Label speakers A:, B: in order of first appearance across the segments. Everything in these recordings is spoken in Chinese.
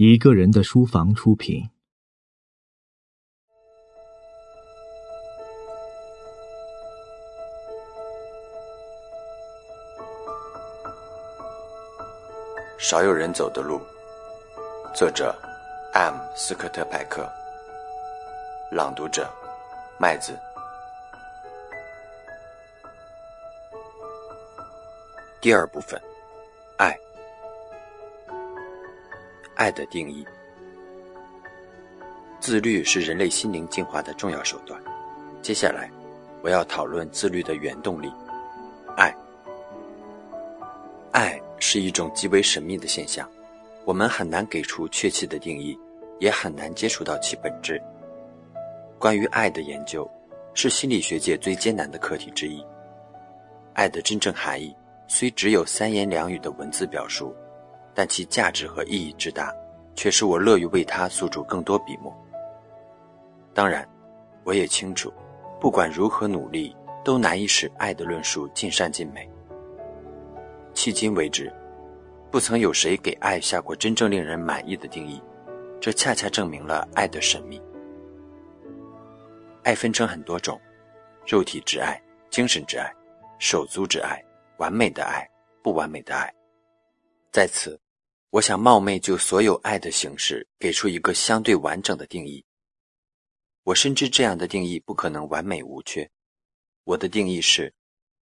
A: 一个人的书房出品。
B: 少有人走的路，作者：M. 斯科特·派克，朗读者：麦子。第二部分，爱。爱的定义，自律是人类心灵进化的重要手段。接下来，我要讨论自律的原动力——爱。爱是一种极为神秘的现象，我们很难给出确切的定义，也很难接触到其本质。关于爱的研究，是心理学界最艰难的课题之一。爱的真正含义，虽只有三言两语的文字表述。但其价值和意义之大，却使我乐于为它诉诸更多笔墨。当然，我也清楚，不管如何努力，都难以使爱的论述尽善尽美。迄今为止，不曾有谁给爱下过真正令人满意的定义，这恰恰证明了爱的神秘。爱分成很多种：肉体之爱、精神之爱、手足之爱、完美的爱、不完美的爱。在此。我想冒昧就所有爱的形式给出一个相对完整的定义。我深知这样的定义不可能完美无缺。我的定义是：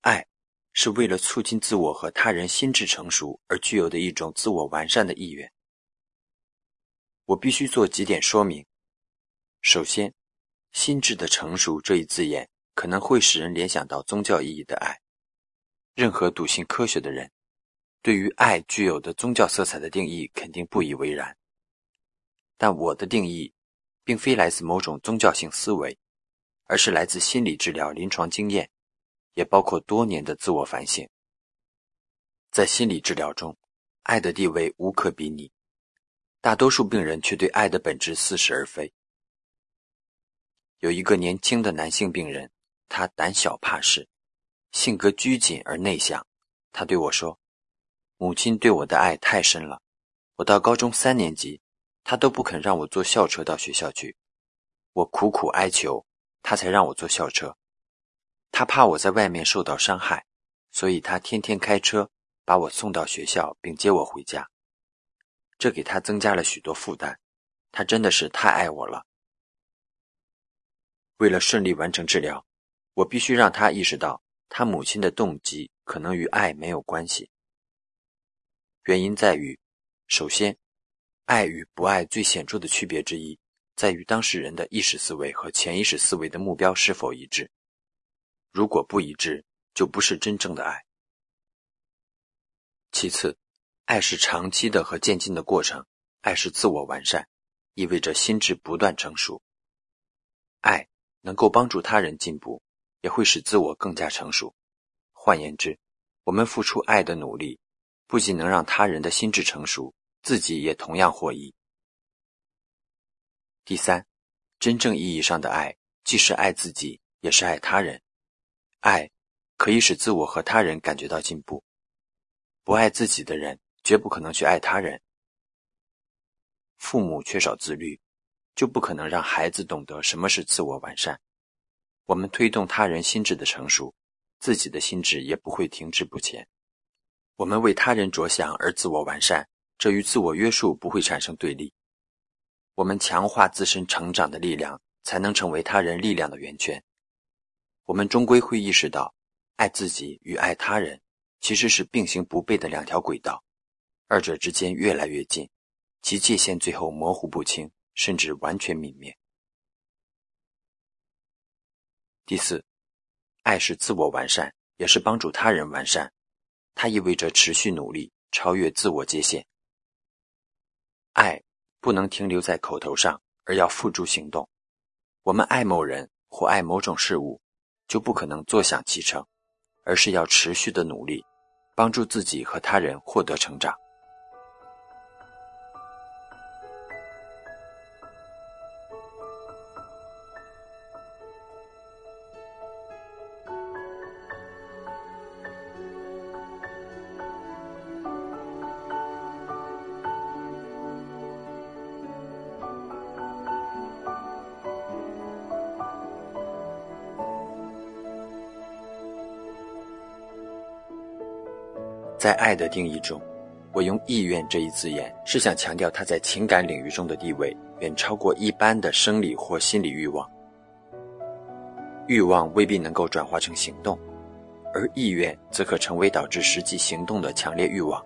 B: 爱是为了促进自我和他人心智成熟而具有的一种自我完善的意愿。我必须做几点说明。首先，“心智的成熟”这一字眼可能会使人联想到宗教意义的爱。任何笃信科学的人。对于爱具有的宗教色彩的定义，肯定不以为然。但我的定义，并非来自某种宗教性思维，而是来自心理治疗临床经验，也包括多年的自我反省。在心理治疗中，爱的地位无可比拟，大多数病人却对爱的本质似是而非。有一个年轻的男性病人，他胆小怕事，性格拘谨而内向。他对我说。母亲对我的爱太深了，我到高中三年级，她都不肯让我坐校车到学校去。我苦苦哀求，她才让我坐校车。她怕我在外面受到伤害，所以她天天开车把我送到学校，并接我回家。这给她增加了许多负担。她真的是太爱我了。为了顺利完成治疗，我必须让她意识到，她母亲的动机可能与爱没有关系。原因在于，首先，爱与不爱最显著的区别之一，在于当事人的意识思维和潜意识思维的目标是否一致。如果不一致，就不是真正的爱。其次，爱是长期的和渐进的过程，爱是自我完善，意味着心智不断成熟。爱能够帮助他人进步，也会使自我更加成熟。换言之，我们付出爱的努力。不仅能让他人的心智成熟，自己也同样获益。第三，真正意义上的爱，既是爱自己，也是爱他人。爱可以使自我和他人感觉到进步。不爱自己的人，绝不可能去爱他人。父母缺少自律，就不可能让孩子懂得什么是自我完善。我们推动他人心智的成熟，自己的心智也不会停滞不前。我们为他人着想而自我完善，这与自我约束不会产生对立。我们强化自身成长的力量，才能成为他人力量的源泉。我们终归会意识到，爱自己与爱他人其实是并行不悖的两条轨道，二者之间越来越近，其界限最后模糊不清，甚至完全泯灭。第四，爱是自我完善，也是帮助他人完善。它意味着持续努力，超越自我界限。爱不能停留在口头上，而要付诸行动。我们爱某人或爱某种事物，就不可能坐享其成，而是要持续的努力，帮助自己和他人获得成长。在爱的定义中，我用“意愿”这一字眼，是想强调它在情感领域中的地位远超过一般的生理或心理欲望。欲望未必能够转化成行动，而意愿则可成为导致实际行动的强烈欲望。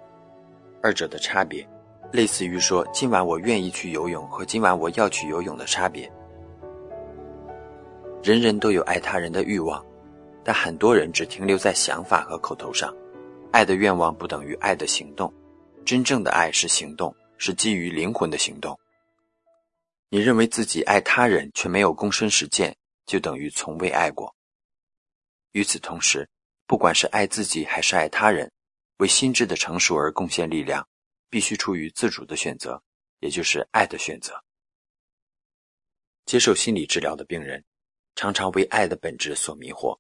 B: 二者的差别，类似于说今晚我愿意去游泳和今晚我要去游泳的差别。人人都有爱他人的欲望，但很多人只停留在想法和口头上。爱的愿望不等于爱的行动，真正的爱是行动，是基于灵魂的行动。你认为自己爱他人却没有躬身实践，就等于从未爱过。与此同时，不管是爱自己还是爱他人，为心智的成熟而贡献力量，必须出于自主的选择，也就是爱的选择。接受心理治疗的病人。常常为爱的本质所迷惑，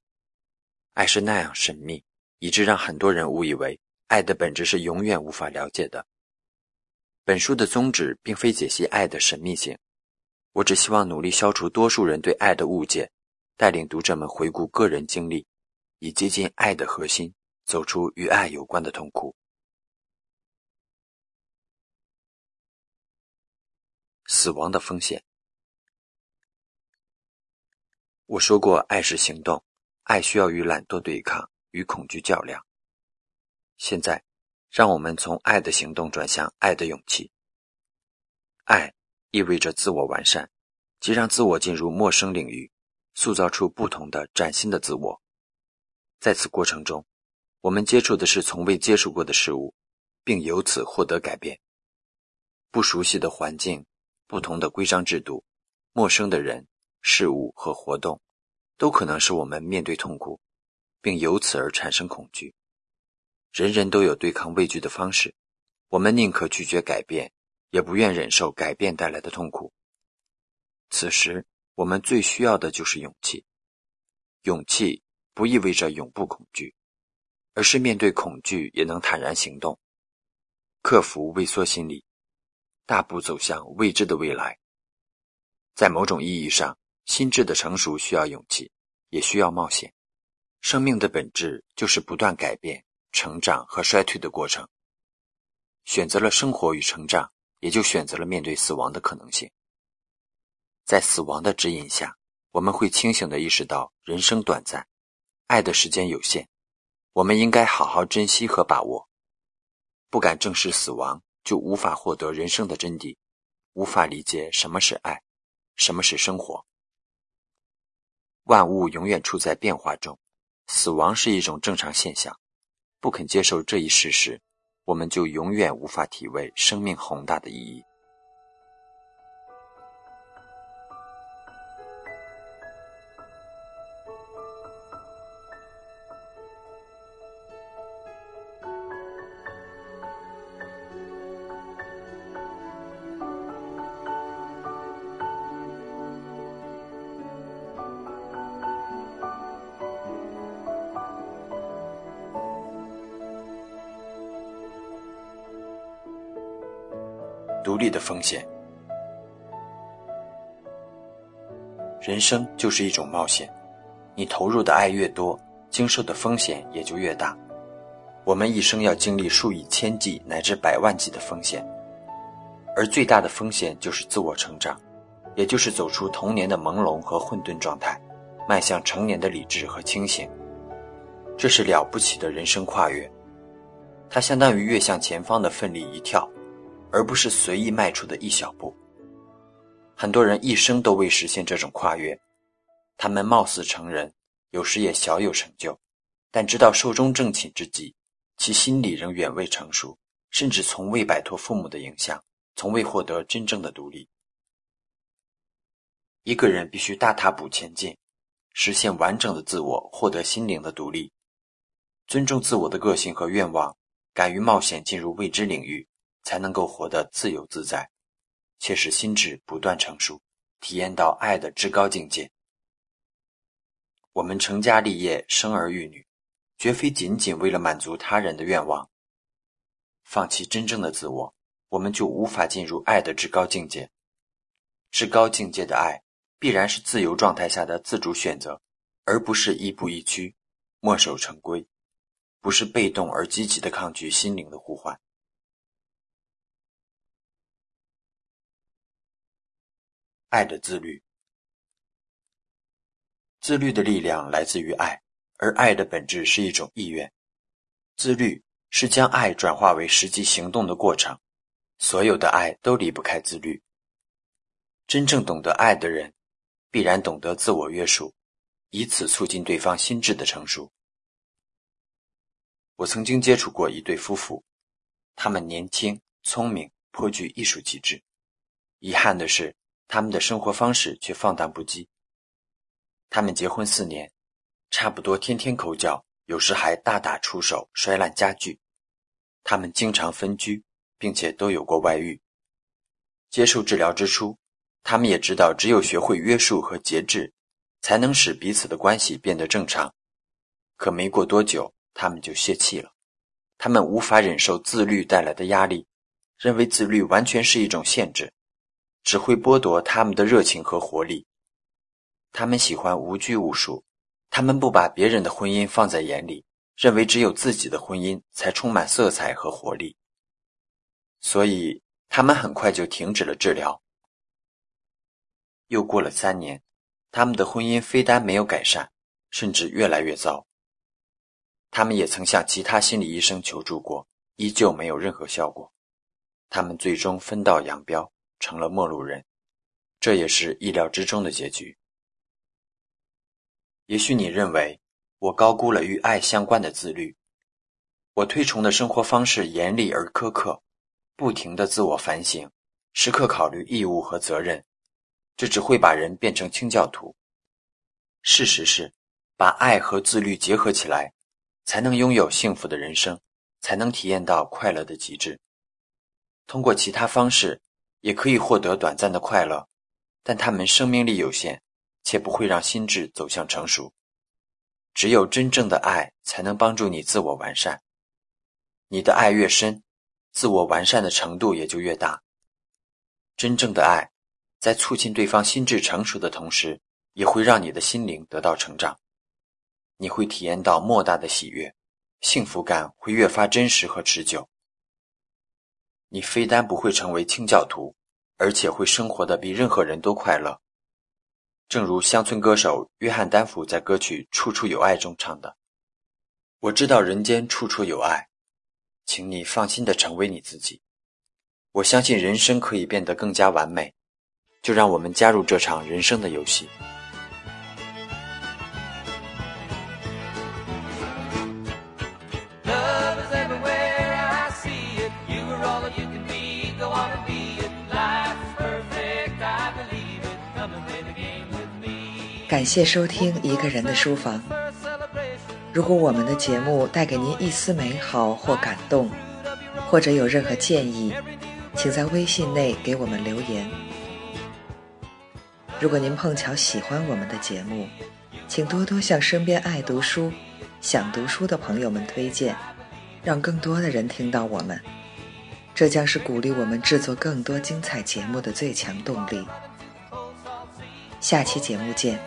B: 爱是那样神秘，以致让很多人误以为爱的本质是永远无法了解的。本书的宗旨并非解析爱的神秘性，我只希望努力消除多数人对爱的误解，带领读者们回顾个人经历，以接近爱的核心，走出与爱有关的痛苦。死亡的风险。我说过，爱是行动，爱需要与懒惰对抗，与恐惧较量。现在，让我们从爱的行动转向爱的勇气。爱意味着自我完善，即让自我进入陌生领域，塑造出不同的崭新的自我。在此过程中，我们接触的是从未接触过的事物，并由此获得改变。不熟悉的环境、不同的规章制度、陌生的人。事物和活动，都可能使我们面对痛苦，并由此而产生恐惧。人人都有对抗畏惧的方式，我们宁可拒绝改变，也不愿忍受改变带来的痛苦。此时，我们最需要的就是勇气。勇气不意味着永不恐惧，而是面对恐惧也能坦然行动，克服畏缩心理，大步走向未知的未来。在某种意义上。心智的成熟需要勇气，也需要冒险。生命的本质就是不断改变、成长和衰退的过程。选择了生活与成长，也就选择了面对死亡的可能性。在死亡的指引下，我们会清醒地意识到人生短暂，爱的时间有限，我们应该好好珍惜和把握。不敢正视死亡，就无法获得人生的真谛，无法理解什么是爱，什么是生活。万物永远处在变化中，死亡是一种正常现象。不肯接受这一事实，我们就永远无法体味生命宏大的意义。独立的风险，人生就是一种冒险。你投入的爱越多，经受的风险也就越大。我们一生要经历数以千计乃至百万计的风险，而最大的风险就是自我成长，也就是走出童年的朦胧和混沌状态，迈向成年的理智和清醒。这是了不起的人生跨越，它相当于越向前方的奋力一跳。而不是随意迈出的一小步。很多人一生都未实现这种跨越，他们貌似成人，有时也小有成就，但直到寿终正寝之际，其心理仍远未成熟，甚至从未摆脱父母的影响，从未获得真正的独立。一个人必须大踏步前进，实现完整的自我，获得心灵的独立，尊重自我的个性和愿望，敢于冒险进入未知领域。才能够活得自由自在，且使心智不断成熟，体验到爱的至高境界。我们成家立业、生儿育女，绝非仅仅为了满足他人的愿望。放弃真正的自我，我们就无法进入爱的至高境界。至高境界的爱，必然是自由状态下的自主选择，而不是亦步亦趋、墨守成规。不是被动而积极的抗拒心灵的呼唤。爱的自律，自律的力量来自于爱，而爱的本质是一种意愿。自律是将爱转化为实际行动的过程，所有的爱都离不开自律。真正懂得爱的人，必然懂得自我约束，以此促进对方心智的成熟。我曾经接触过一对夫妇，他们年轻、聪明，颇具艺术气质。遗憾的是，他们的生活方式却放荡不羁。他们结婚四年，差不多天天口角，有时还大打出手，摔烂家具。他们经常分居，并且都有过外遇。接受治疗之初。他们也知道，只有学会约束和节制，才能使彼此的关系变得正常。可没过多久，他们就泄气了。他们无法忍受自律带来的压力，认为自律完全是一种限制，只会剥夺他们的热情和活力。他们喜欢无拘无束，他们不把别人的婚姻放在眼里，认为只有自己的婚姻才充满色彩和活力。所以，他们很快就停止了治疗。又过了三年，他们的婚姻非但没有改善，甚至越来越糟。他们也曾向其他心理医生求助过，依旧没有任何效果。他们最终分道扬镳，成了陌路人，这也是意料之中的结局。也许你认为我高估了与爱相关的自律，我推崇的生活方式严厉而苛刻，不停的自我反省，时刻考虑义务和责任。这只会把人变成清教徒。事实是，把爱和自律结合起来，才能拥有幸福的人生，才能体验到快乐的极致。通过其他方式，也可以获得短暂的快乐，但他们生命力有限，且不会让心智走向成熟。只有真正的爱，才能帮助你自我完善。你的爱越深，自我完善的程度也就越大。真正的爱。在促进对方心智成熟的同时，也会让你的心灵得到成长。你会体验到莫大的喜悦，幸福感会越发真实和持久。你非但不会成为清教徒，而且会生活的比任何人都快乐。正如乡村歌手约翰丹佛在歌曲《处处有爱》中唱的：“我知道人间处处有爱，请你放心的成为你自己。我相信人生可以变得更加完美。”就让我们加入这场人生的游戏。
C: 感谢收听《一个人的书房》。如果我们的节目带给您一丝美好或感动，或者有任何建议，请在微信内给我们留言。如果您碰巧喜欢我们的节目，请多多向身边爱读书、想读书的朋友们推荐，让更多的人听到我们。这将是鼓励我们制作更多精彩节目的最强动力。下期节目见。